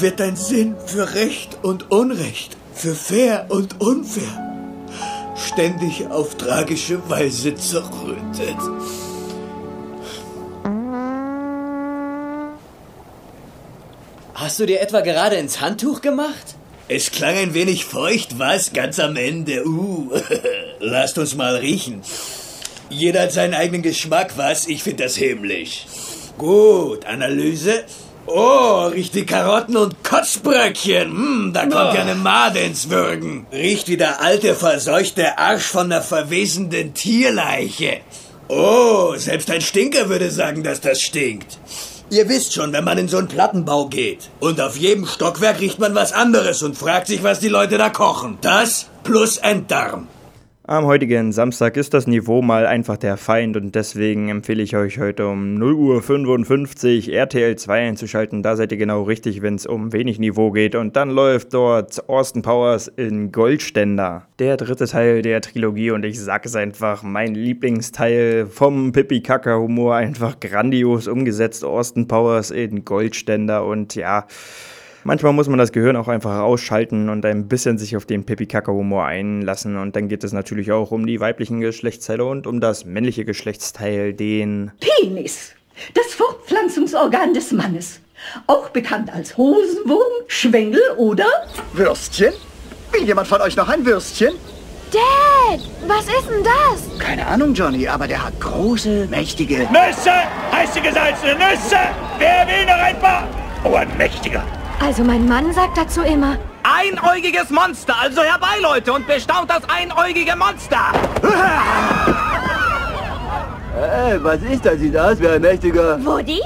wird dein Sinn für Recht und Unrecht, für fair und unfair ständig auf tragische Weise zerrüttet. Hast du dir etwa gerade ins Handtuch gemacht? Es klang ein wenig feucht, was? Ganz am Ende. Uh, lasst uns mal riechen. Jeder hat seinen eigenen Geschmack, was? Ich finde das himmlisch. Gut, Analyse. Oh, riecht die Karotten und Kotzbröckchen. Hm, da kommt ja eine Made ins Würgen. Riecht wie der alte, verseuchte Arsch von der verwesenden Tierleiche. Oh, selbst ein Stinker würde sagen, dass das stinkt. Ihr wisst schon, wenn man in so einen Plattenbau geht. Und auf jedem Stockwerk riecht man was anderes und fragt sich, was die Leute da kochen. Das plus Enddarm. Am heutigen Samstag ist das Niveau mal einfach der Feind und deswegen empfehle ich euch heute um 0.55 Uhr RTL 2 einzuschalten. Da seid ihr genau richtig, wenn es um wenig Niveau geht. Und dann läuft dort Austin Powers in Goldständer. Der dritte Teil der Trilogie und ich sag es einfach, mein Lieblingsteil vom Pipi-Kaka-Humor einfach grandios umgesetzt. Austin Powers in Goldständer und ja... Manchmal muss man das Gehirn auch einfach ausschalten und ein bisschen sich auf den Pipi-Kaka-Humor einlassen. Und dann geht es natürlich auch um die weiblichen Geschlechtsteile und um das männliche Geschlechtsteil, den Penis. Das Fortpflanzungsorgan des Mannes. Auch bekannt als Hosenwurm, Schwengel oder Würstchen? Will jemand von euch noch ein Würstchen? Dad, was ist denn das? Keine Ahnung, Johnny, aber der hat große, mächtige... Nüsse! Heiße gesalzene Nüsse! Wer will noch ein paar? Oh, ein mächtiger. Also mein Mann sagt dazu immer, Einäugiges Monster, also herbei, Leute, und bestaunt das einäugige Monster! Hey, was ist das? Sieht aus wie ein mächtiger... Woody?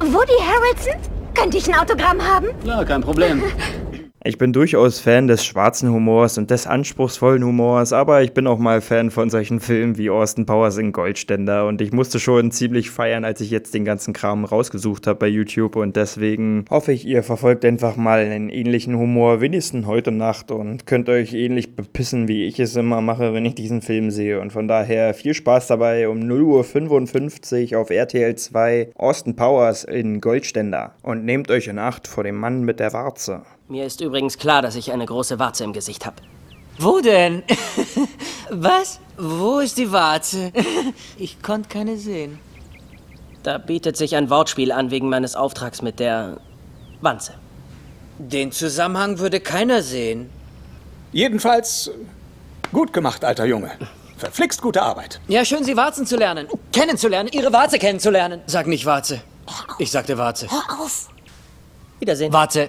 Woody Harrelson? Könnte ich ein Autogramm haben? Klar, kein Problem. Ich bin durchaus Fan des schwarzen Humors und des anspruchsvollen Humors, aber ich bin auch mal Fan von solchen Filmen wie Austin Powers in Goldständer. Und ich musste schon ziemlich feiern, als ich jetzt den ganzen Kram rausgesucht habe bei YouTube. Und deswegen hoffe ich, ihr verfolgt einfach mal einen ähnlichen Humor, wenigstens heute Nacht. Und könnt euch ähnlich bepissen, wie ich es immer mache, wenn ich diesen Film sehe. Und von daher viel Spaß dabei um 0.55 Uhr auf RTL 2 Austin Powers in Goldständer. Und nehmt euch in Acht vor dem Mann mit der Warze. Mir ist übrigens klar, dass ich eine große Warze im Gesicht habe. Wo denn? Was? Wo ist die Warze? Ich konnte keine sehen. Da bietet sich ein Wortspiel an wegen meines Auftrags mit der Wanze. Den Zusammenhang würde keiner sehen. Jedenfalls gut gemacht, alter Junge. Verflixt gute Arbeit. Ja, schön, Sie Warzen zu lernen. Kennenzulernen, Ihre Warze kennenzulernen. Sag nicht Warze. Ich sagte Warze. Hör auf. Wiedersehen. Warze.